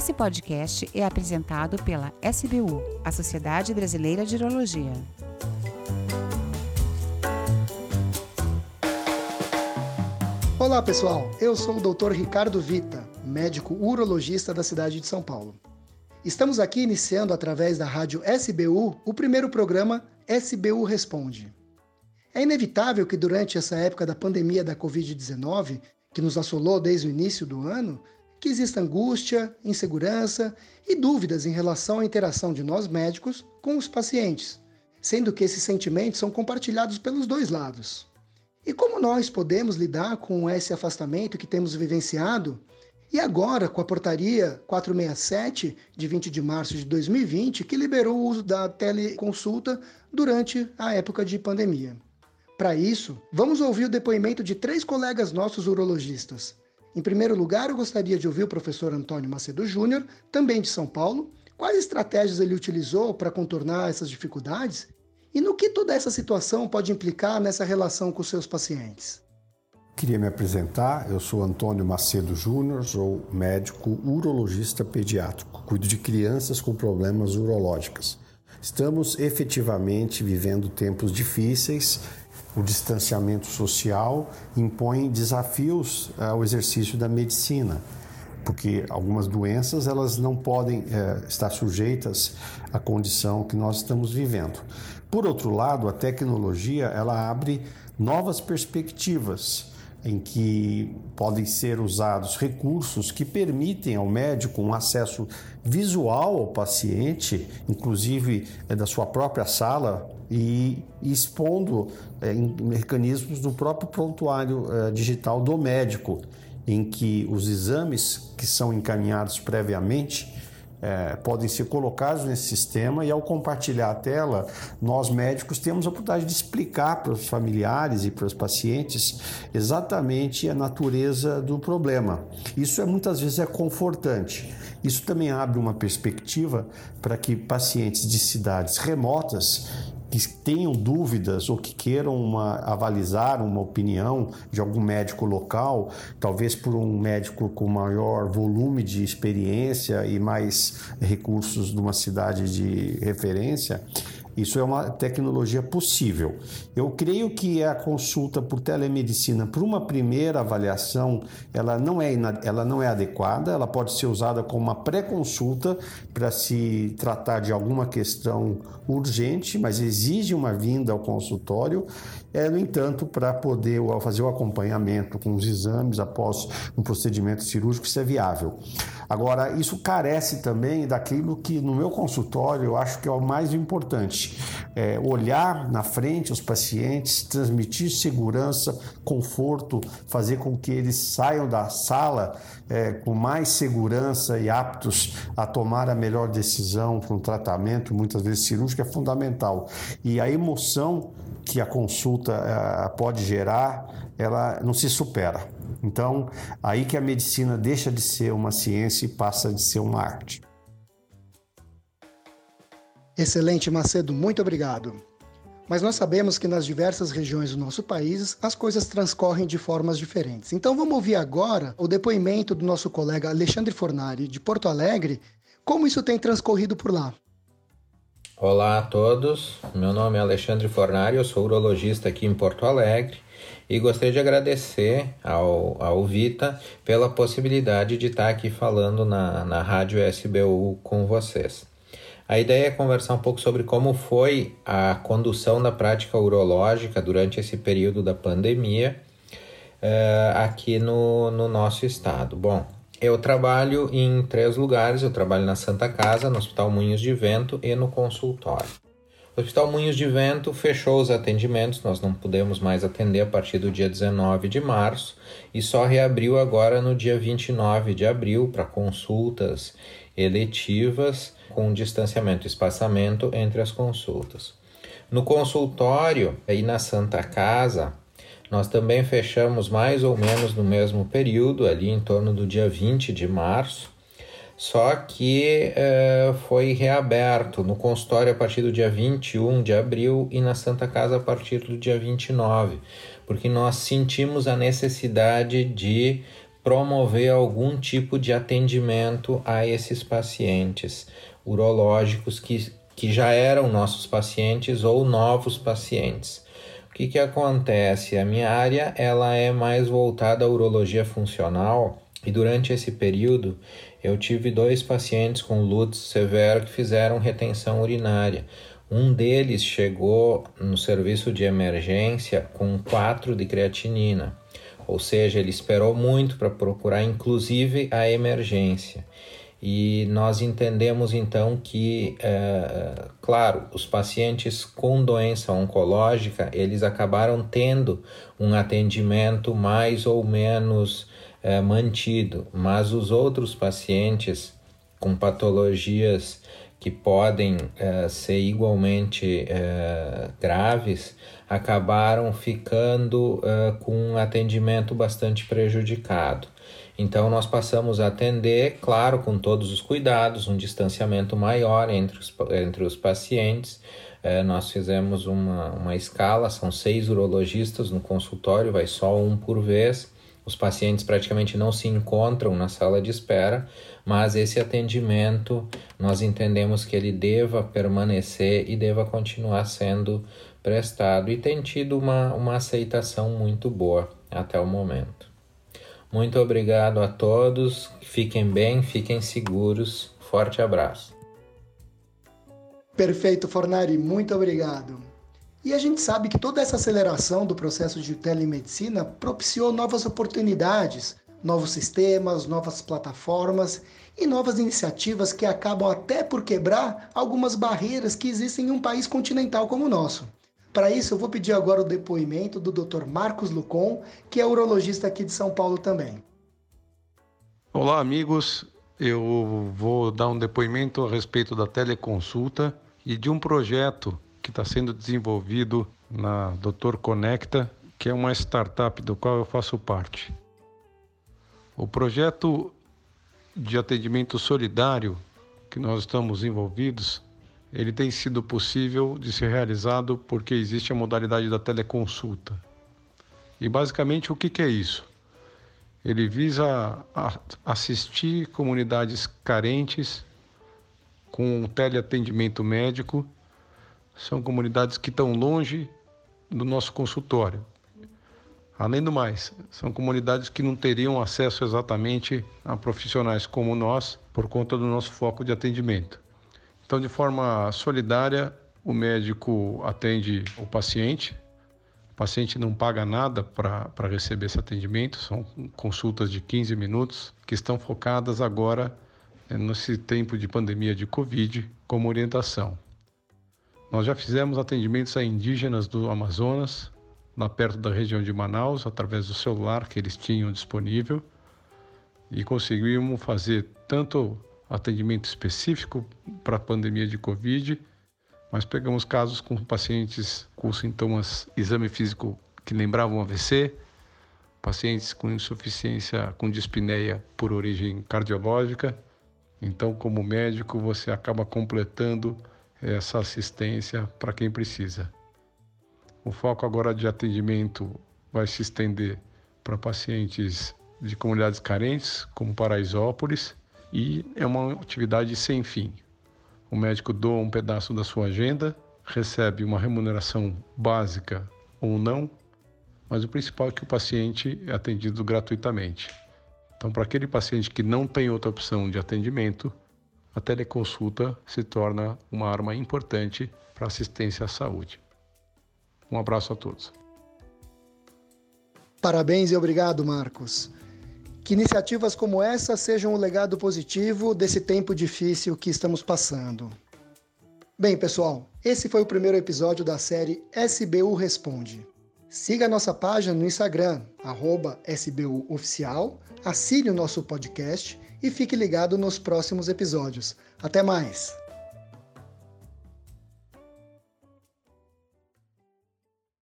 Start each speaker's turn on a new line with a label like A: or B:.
A: Esse podcast é apresentado pela SBU, a Sociedade Brasileira de Urologia.
B: Olá pessoal, eu sou o Dr. Ricardo Vita, médico urologista da cidade de São Paulo. Estamos aqui iniciando através da rádio SBU o primeiro programa SBU Responde. É inevitável que durante essa época da pandemia da Covid-19, que nos assolou desde o início do ano, que exista angústia, insegurança e dúvidas em relação à interação de nós médicos com os pacientes, sendo que esses sentimentos são compartilhados pelos dois lados. E como nós podemos lidar com esse afastamento que temos vivenciado? E agora, com a portaria 467 de 20 de março de 2020, que liberou o uso da teleconsulta durante a época de pandemia. Para isso, vamos ouvir o depoimento de três colegas nossos urologistas. Em primeiro lugar, eu gostaria de ouvir o professor Antônio Macedo Júnior, também de São Paulo, quais estratégias ele utilizou para contornar essas dificuldades e no que toda essa situação pode implicar nessa relação com seus pacientes.
C: Queria me apresentar, eu sou Antônio Macedo Júnior, sou médico urologista pediátrico, cuido de crianças com problemas urológicos. Estamos efetivamente vivendo tempos difíceis o distanciamento social impõe desafios eh, ao exercício da medicina, porque algumas doenças elas não podem é, estar sujeitas à condição que nós estamos vivendo. Por outro lado, a tecnologia ela abre novas perspectivas em que podem ser usados recursos que permitem ao médico um acesso visual ao paciente, inclusive é, da sua própria sala, e expondo é, mecanismos do próprio prontuário é, digital do médico, em que os exames que são encaminhados previamente é, podem ser colocados nesse sistema e ao compartilhar a tela, nós médicos temos a oportunidade de explicar para os familiares e para os pacientes exatamente a natureza do problema. Isso é muitas vezes é confortante. Isso também abre uma perspectiva para que pacientes de cidades remotas que tenham dúvidas ou que queiram uma, avalizar uma opinião de algum médico local, talvez por um médico com maior volume de experiência e mais recursos de uma cidade de referência, isso é uma tecnologia possível. Eu creio que a consulta por telemedicina, para uma primeira avaliação, ela não é, ela não é adequada, ela pode ser usada como uma pré-consulta para se tratar de alguma questão urgente, mas exige uma vinda ao consultório é, no entanto, para poder fazer o acompanhamento com os exames após um procedimento cirúrgico, isso é viável. Agora, isso carece também daquilo que no meu consultório eu acho que é o mais importante: é olhar na frente os pacientes, transmitir segurança, conforto, fazer com que eles saiam da sala é, com mais segurança e aptos a tomar a melhor decisão para um tratamento, muitas vezes cirúrgico, é fundamental. E a emoção que a consulta uh, pode gerar, ela não se supera. Então, aí que a medicina deixa de ser uma ciência e passa de ser uma arte.
B: Excelente, Macedo, muito obrigado. Mas nós sabemos que nas diversas regiões do nosso país as coisas transcorrem de formas diferentes. Então vamos ouvir agora o depoimento do nosso colega Alexandre Fornari, de Porto Alegre, como isso tem transcorrido por lá.
D: Olá a todos, meu nome é Alexandre Fornari, eu sou urologista aqui em Porto Alegre e gostaria de agradecer ao, ao Vita pela possibilidade de estar aqui falando na, na Rádio SBU com vocês. A ideia é conversar um pouco sobre como foi a condução da prática urológica durante esse período da pandemia uh, aqui no, no nosso estado. Bom, eu trabalho em três lugares. Eu trabalho na Santa Casa, no Hospital Moinhos de Vento e no consultório. O Hospital Moinhos de Vento fechou os atendimentos, nós não pudemos mais atender a partir do dia 19 de março e só reabriu agora no dia 29 de abril para consultas eletivas com distanciamento e espaçamento entre as consultas. No consultório e na Santa Casa, nós também fechamos mais ou menos no mesmo período, ali em torno do dia 20 de março, só que eh, foi reaberto no consultório a partir do dia 21 de abril e na Santa Casa a partir do dia 29, porque nós sentimos a necessidade de promover algum tipo de atendimento a esses pacientes urológicos que, que já eram nossos pacientes ou novos pacientes. O que, que acontece? A minha área ela é mais voltada à urologia funcional e durante esse período eu tive dois pacientes com Lutz severo que fizeram retenção urinária. Um deles chegou no serviço de emergência com 4 de creatinina, ou seja, ele esperou muito para procurar inclusive a emergência. E nós entendemos então que, é, claro, os pacientes com doença oncológica eles acabaram tendo um atendimento mais ou menos é, mantido, mas os outros pacientes com patologias que podem é, ser igualmente é, graves acabaram ficando é, com um atendimento bastante prejudicado. Então, nós passamos a atender, claro, com todos os cuidados, um distanciamento maior entre os, entre os pacientes. É, nós fizemos uma, uma escala, são seis urologistas no consultório, vai só um por vez. Os pacientes praticamente não se encontram na sala de espera, mas esse atendimento nós entendemos que ele deva permanecer e deva continuar sendo prestado e tem tido uma, uma aceitação muito boa até o momento. Muito obrigado a todos. Fiquem bem, fiquem seguros. Forte abraço.
B: Perfeito, Fornari, muito obrigado. E a gente sabe que toda essa aceleração do processo de telemedicina propiciou novas oportunidades, novos sistemas, novas plataformas e novas iniciativas que acabam até por quebrar algumas barreiras que existem em um país continental como o nosso. Para isso, eu vou pedir agora o depoimento do Dr. Marcos Lucon, que é urologista aqui de São Paulo também.
E: Olá, amigos. Eu vou dar um depoimento a respeito da teleconsulta e de um projeto que está sendo desenvolvido na Doutor Conecta, que é uma startup do qual eu faço parte. O projeto de atendimento solidário que nós estamos envolvidos ele tem sido possível de ser realizado porque existe a modalidade da teleconsulta. E basicamente o que, que é isso? Ele visa assistir comunidades carentes com teleatendimento médico. São comunidades que estão longe do nosso consultório. Além do mais, são comunidades que não teriam acesso exatamente a profissionais como nós por conta do nosso foco de atendimento. Então, de forma solidária, o médico atende o paciente. O paciente não paga nada para receber esse atendimento, são consultas de 15 minutos que estão focadas agora eh, nesse tempo de pandemia de Covid como orientação. Nós já fizemos atendimentos a indígenas do Amazonas, lá perto da região de Manaus, através do celular que eles tinham disponível, e conseguimos fazer tanto atendimento específico para a pandemia de Covid, mas pegamos casos com pacientes com sintomas, exame físico que lembravam AVC, pacientes com insuficiência, com dispneia por origem cardiológica. Então, como médico, você acaba completando essa assistência para quem precisa. O foco agora de atendimento vai se estender para pacientes de comunidades carentes, como Paraisópolis, e é uma atividade sem fim. O médico doa um pedaço da sua agenda, recebe uma remuneração básica ou não, mas o principal é que o paciente é atendido gratuitamente. Então, para aquele paciente que não tem outra opção de atendimento, a teleconsulta se torna uma arma importante para assistência à saúde. Um abraço a todos.
B: Parabéns e obrigado, Marcos. Que iniciativas como essa sejam um legado positivo desse tempo difícil que estamos passando. Bem, pessoal, esse foi o primeiro episódio da série SBU Responde. Siga a nossa página no Instagram, SBUOficial, assine o nosso podcast e fique ligado nos próximos episódios. Até mais!